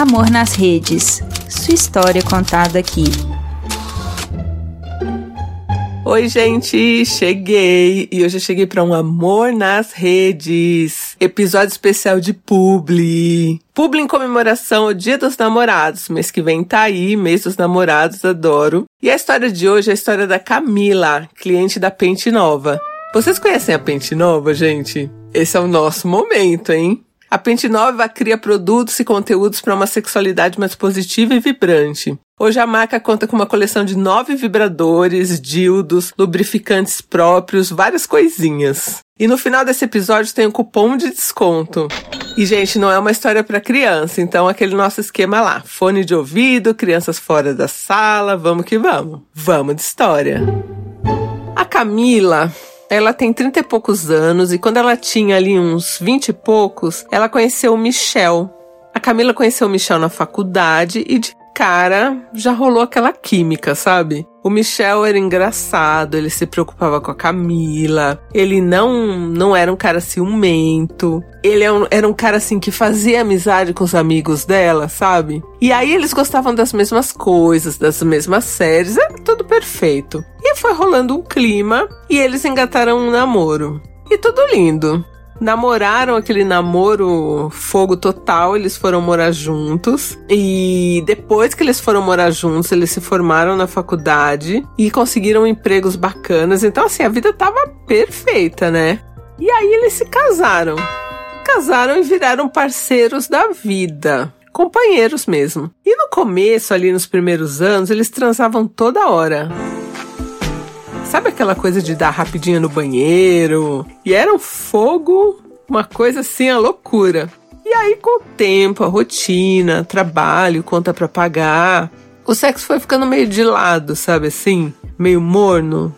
Amor nas Redes. Sua história contada aqui. Oi, gente, cheguei e hoje eu cheguei para um Amor nas Redes, episódio especial de Publi. Publi em comemoração ao Dia dos Namorados, mês que vem tá aí, mês dos namorados, adoro. E a história de hoje é a história da Camila, cliente da Pente Nova. Vocês conhecem a Pente Nova, gente? Esse é o nosso momento, hein? A Pente Nova cria produtos e conteúdos para uma sexualidade mais positiva e vibrante. Hoje a marca conta com uma coleção de nove vibradores, dildos, lubrificantes próprios, várias coisinhas. E no final desse episódio tem um cupom de desconto. E, gente, não é uma história para criança, então aquele nosso esquema lá: fone de ouvido, crianças fora da sala, vamos que vamos. Vamos de história. A Camila ela tem 30 e poucos anos e quando ela tinha ali uns 20 e poucos, ela conheceu o Michel. A Camila conheceu o Michel na faculdade e de cara já rolou aquela química, sabe? O Michel era engraçado, ele se preocupava com a Camila, ele não não era um cara ciumento, ele era é um, era um cara assim que fazia amizade com os amigos dela, sabe? E aí eles gostavam das mesmas coisas, das mesmas séries, era tudo perfeito. E foi rolando um clima e eles engataram um namoro. E tudo lindo namoraram aquele namoro fogo total, eles foram morar juntos. E depois que eles foram morar juntos, eles se formaram na faculdade e conseguiram empregos bacanas. Então, assim, a vida tava perfeita, né? E aí eles se casaram. Casaram e viraram parceiros da vida companheiros mesmo. E no começo, ali nos primeiros anos, eles transavam toda hora. Sabe aquela coisa de dar rapidinho no banheiro? E era um fogo, uma coisa assim, a loucura. E aí, com o tempo, a rotina, trabalho, conta para pagar, o sexo foi ficando meio de lado, sabe assim? Meio morno.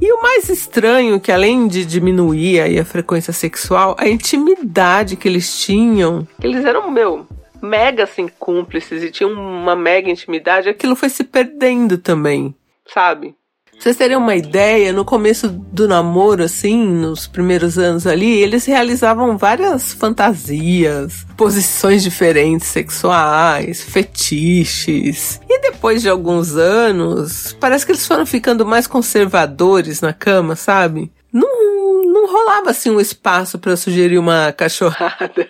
E o mais estranho, que além de diminuir aí a frequência sexual, a intimidade que eles tinham. Eles eram, meu, mega assim, cúmplices e tinham uma mega intimidade, aquilo foi se perdendo também, sabe? Vocês terem uma ideia, no começo do namoro, assim, nos primeiros anos ali, eles realizavam várias fantasias, posições diferentes sexuais, fetiches. E depois de alguns anos, parece que eles foram ficando mais conservadores na cama, sabe? Não, não rolava assim um espaço para sugerir uma cachorrada.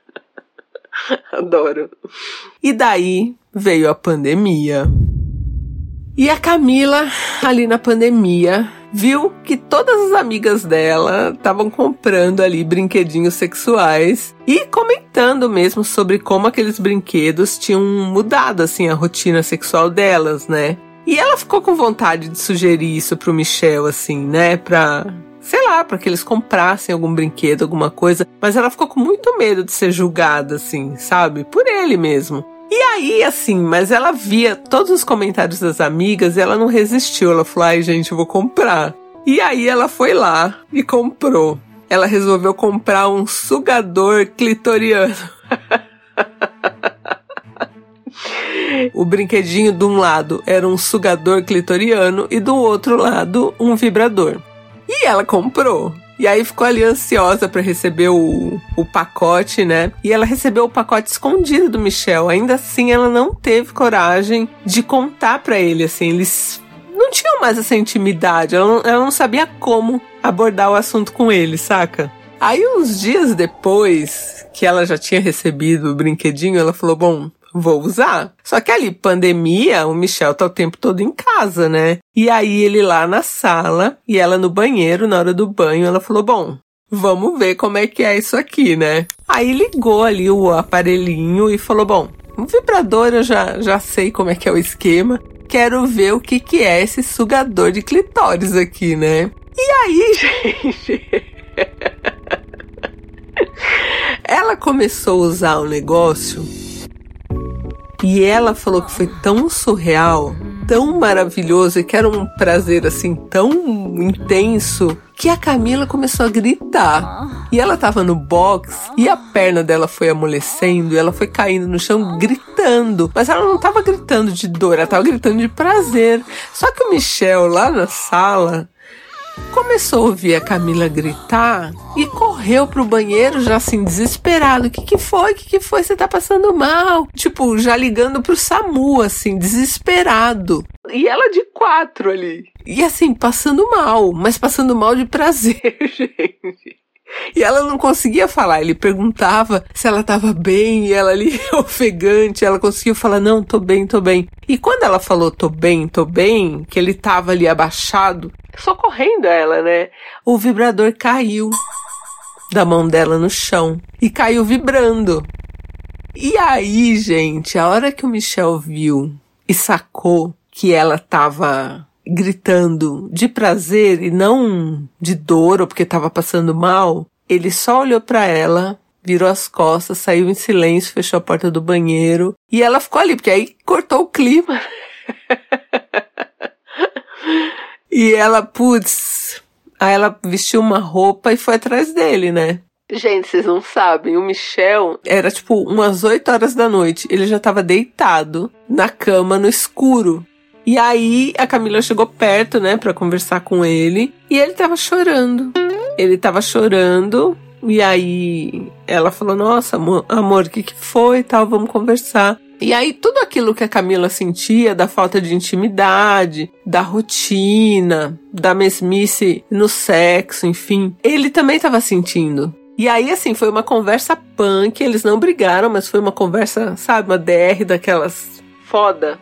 Adoro. E daí veio a pandemia. E a Camila, ali na pandemia, viu que todas as amigas dela estavam comprando ali brinquedinhos sexuais e comentando mesmo sobre como aqueles brinquedos tinham mudado assim a rotina sexual delas, né? E ela ficou com vontade de sugerir isso pro Michel assim, né, pra sei lá, para que eles comprassem algum brinquedo, alguma coisa, mas ela ficou com muito medo de ser julgada assim, sabe? Por ele mesmo. E aí, assim, mas ela via todos os comentários das amigas e ela não resistiu. Ela falou: ai, gente, vou comprar. E aí ela foi lá e comprou. Ela resolveu comprar um sugador clitoriano. o brinquedinho de um lado era um sugador clitoriano e do outro lado um vibrador. E ela comprou. E aí ficou ali ansiosa para receber o, o pacote, né? E ela recebeu o pacote escondido do Michel. Ainda assim, ela não teve coragem de contar para ele, assim. Eles não tinham mais essa intimidade. Ela não, ela não sabia como abordar o assunto com ele, saca? Aí, uns dias depois que ela já tinha recebido o brinquedinho, ela falou: Bom, vou usar. Só que ali, pandemia, o Michel tá o tempo todo em casa, né? E aí ele lá na sala e ela no banheiro, na hora do banho, ela falou: Bom, vamos ver como é que é isso aqui, né? Aí ligou ali o aparelhinho e falou: Bom, um vibrador eu já, já sei como é que é o esquema. Quero ver o que, que é esse sugador de clitóris aqui, né? E aí, gente. Ela começou a usar o negócio e ela falou que foi tão surreal, tão maravilhoso e que era um prazer assim tão intenso que a Camila começou a gritar. E ela tava no box e a perna dela foi amolecendo e ela foi caindo no chão gritando. Mas ela não tava gritando de dor, ela tava gritando de prazer. Só que o Michel lá na sala começou a ouvir a Camila gritar e correu pro banheiro já assim, desesperado. O que que foi? O que que foi? Você tá passando mal? Tipo, já ligando pro SAMU, assim, desesperado. E ela de quatro ali. E assim, passando mal, mas passando mal de prazer, gente. E ela não conseguia falar. Ele perguntava se ela estava bem e ela ali ofegante. Ela conseguia falar: Não, tô bem, tô bem. E quando ela falou: Tô bem, tô bem, que ele estava ali abaixado, socorrendo ela, né? O vibrador caiu da mão dela no chão e caiu vibrando. E aí, gente, a hora que o Michel viu e sacou que ela estava gritando de prazer e não de dor ou porque estava passando mal, ele só olhou para ela, virou as costas, saiu em silêncio, fechou a porta do banheiro e ela ficou ali, porque aí cortou o clima. e ela, putz, aí ela vestiu uma roupa e foi atrás dele, né? Gente, vocês não sabem, o Michel era tipo umas 8 horas da noite. Ele já tava deitado na cama no escuro. E aí a Camila chegou perto, né, para conversar com ele, e ele tava chorando. Ele tava chorando, e aí ela falou: "Nossa, amor, o que que foi? Tal, vamos conversar". E aí tudo aquilo que a Camila sentia da falta de intimidade, da rotina, da mesmice no sexo, enfim, ele também estava sentindo. E aí, assim, foi uma conversa punk, eles não brigaram, mas foi uma conversa, sabe, uma DR daquelas foda.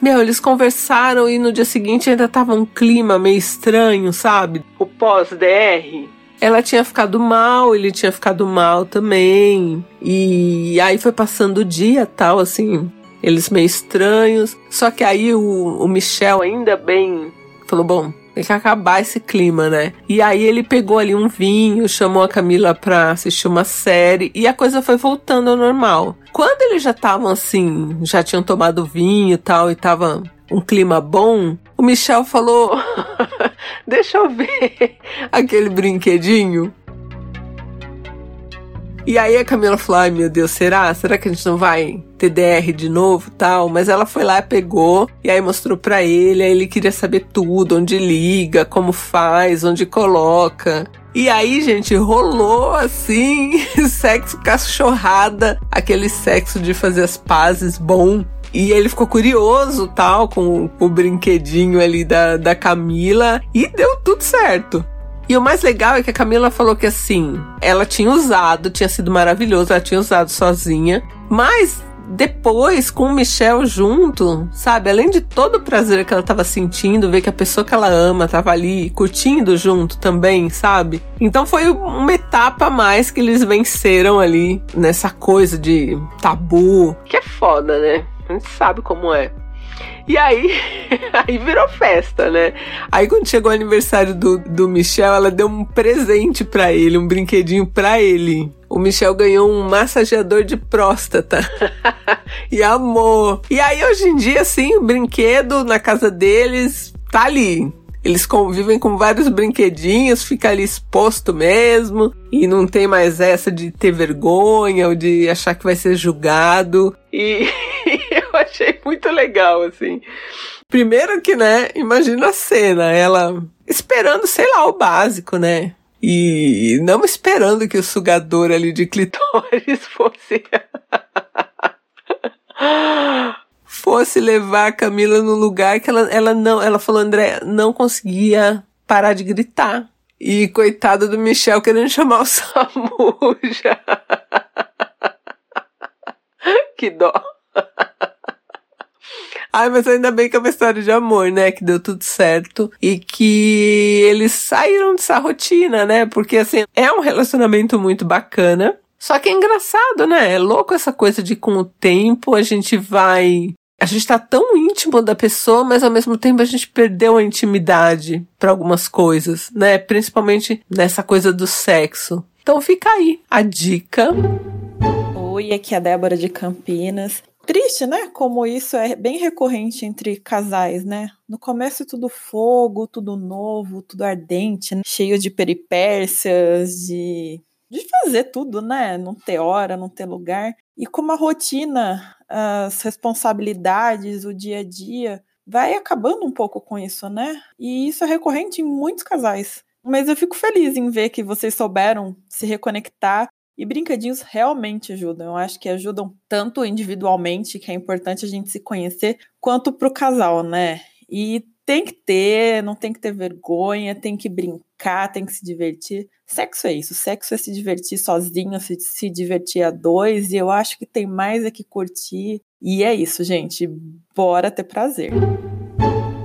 Meu, eles conversaram e no dia seguinte ainda tava um clima meio estranho, sabe? O pós-DR. Ela tinha ficado mal, ele tinha ficado mal também. E aí foi passando o dia tal, assim, eles meio estranhos. Só que aí o, o Michel, ainda bem, falou: bom, tem que acabar esse clima, né? E aí ele pegou ali um vinho, chamou a Camila pra assistir uma série e a coisa foi voltando ao normal. Quando eles já estavam assim, já tinham tomado vinho e tal, e tava um clima bom, o Michel falou: Deixa eu ver aquele brinquedinho. E aí a Camila falou: ai meu Deus, será? Será que a gente não vai TDR de novo tal? Mas ela foi lá, pegou e aí mostrou pra ele. Aí ele queria saber tudo: onde liga, como faz, onde coloca. E aí, gente, rolou assim, sexo cachorrada, aquele sexo de fazer as pazes bom. E ele ficou curioso, tal, com o brinquedinho ali da, da Camila. E deu tudo certo. E o mais legal é que a Camila falou que assim, ela tinha usado, tinha sido maravilhoso, ela tinha usado sozinha, mas depois, com o Michel junto, sabe? Além de todo o prazer que ela tava sentindo, ver que a pessoa que ela ama tava ali curtindo junto também, sabe? Então foi uma etapa a mais que eles venceram ali nessa coisa de tabu, que é foda, né? A gente sabe como é. E aí, aí virou festa, né? Aí quando chegou o aniversário do, do Michel, ela deu um presente para ele, um brinquedinho para ele. O Michel ganhou um massageador de próstata. e amor. E aí hoje em dia, assim, o brinquedo na casa deles tá ali. Eles convivem com vários brinquedinhos, fica ali exposto mesmo, e não tem mais essa de ter vergonha ou de achar que vai ser julgado. E muito legal, assim. Primeiro que, né, imagina a cena, ela esperando, sei lá, o básico, né? E não esperando que o sugador ali de clitóris fosse. fosse levar a Camila no lugar que ela, ela não. Ela falou, André, não conseguia parar de gritar. E coitado do Michel querendo chamar o SAMU já. que dó. Ai, mas ainda bem que é uma história de amor, né? Que deu tudo certo e que eles saíram dessa rotina, né? Porque assim, é um relacionamento muito bacana. Só que é engraçado, né? É louco essa coisa de com o tempo a gente vai. A gente tá tão íntimo da pessoa, mas ao mesmo tempo a gente perdeu a intimidade para algumas coisas, né? Principalmente nessa coisa do sexo. Então fica aí a dica. Oi, aqui é a Débora de Campinas triste, né? Como isso é bem recorrente entre casais, né? No começo tudo fogo, tudo novo, tudo ardente, né? cheio de peripécias, de, de fazer tudo, né? Não ter hora, não ter lugar. E como a rotina, as responsabilidades, o dia a dia vai acabando um pouco com isso, né? E isso é recorrente em muitos casais. Mas eu fico feliz em ver que vocês souberam se reconectar e brinquedinhos realmente ajudam. Eu acho que ajudam tanto individualmente, que é importante a gente se conhecer, quanto para o casal, né? E tem que ter, não tem que ter vergonha, tem que brincar, tem que se divertir. Sexo é isso, sexo é se divertir sozinho, se, se divertir a dois, e eu acho que tem mais é que curtir. E é isso, gente. Bora ter prazer.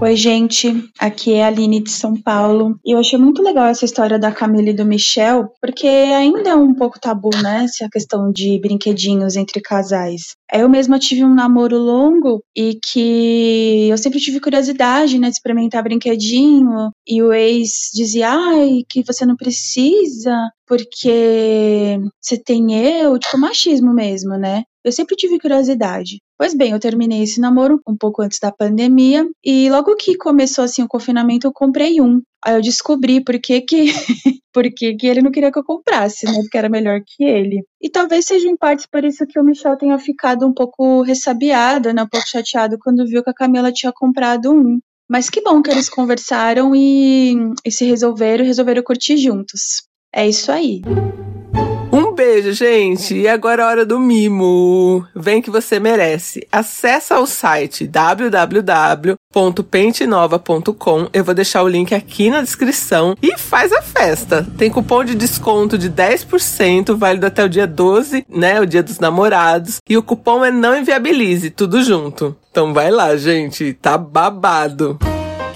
Oi, gente. Aqui é a Aline de São Paulo. E eu achei muito legal essa história da Camila e do Michel, porque ainda é um pouco tabu, né? Essa questão de brinquedinhos entre casais. Eu mesma tive um namoro longo e que eu sempre tive curiosidade, né, de experimentar brinquedinho. E o ex dizia, ai, que você não precisa, porque você tem eu, tipo, machismo mesmo, né? Eu sempre tive curiosidade. Pois bem, eu terminei esse namoro um pouco antes da pandemia e logo que começou assim o confinamento eu comprei um. Aí eu descobri por que que, por que, que ele não queria que eu comprasse, né? Porque era melhor que ele. E talvez seja em parte por isso que o Michel tenha ficado um pouco ressabiado, né? Um pouco chateado quando viu que a Camila tinha comprado um. Mas que bom que eles conversaram e, e se resolveram e resolveram curtir juntos. É isso aí. Um beijo, gente. E agora é hora do mimo. Vem que você merece. Acesse ao site www.pentenova.com. Eu vou deixar o link aqui na descrição e faz a festa. Tem cupom de desconto de 10%, válido até o dia 12, né, o dia dos namorados. E o cupom é não inviabilize, tudo junto. Então vai lá, gente. Tá babado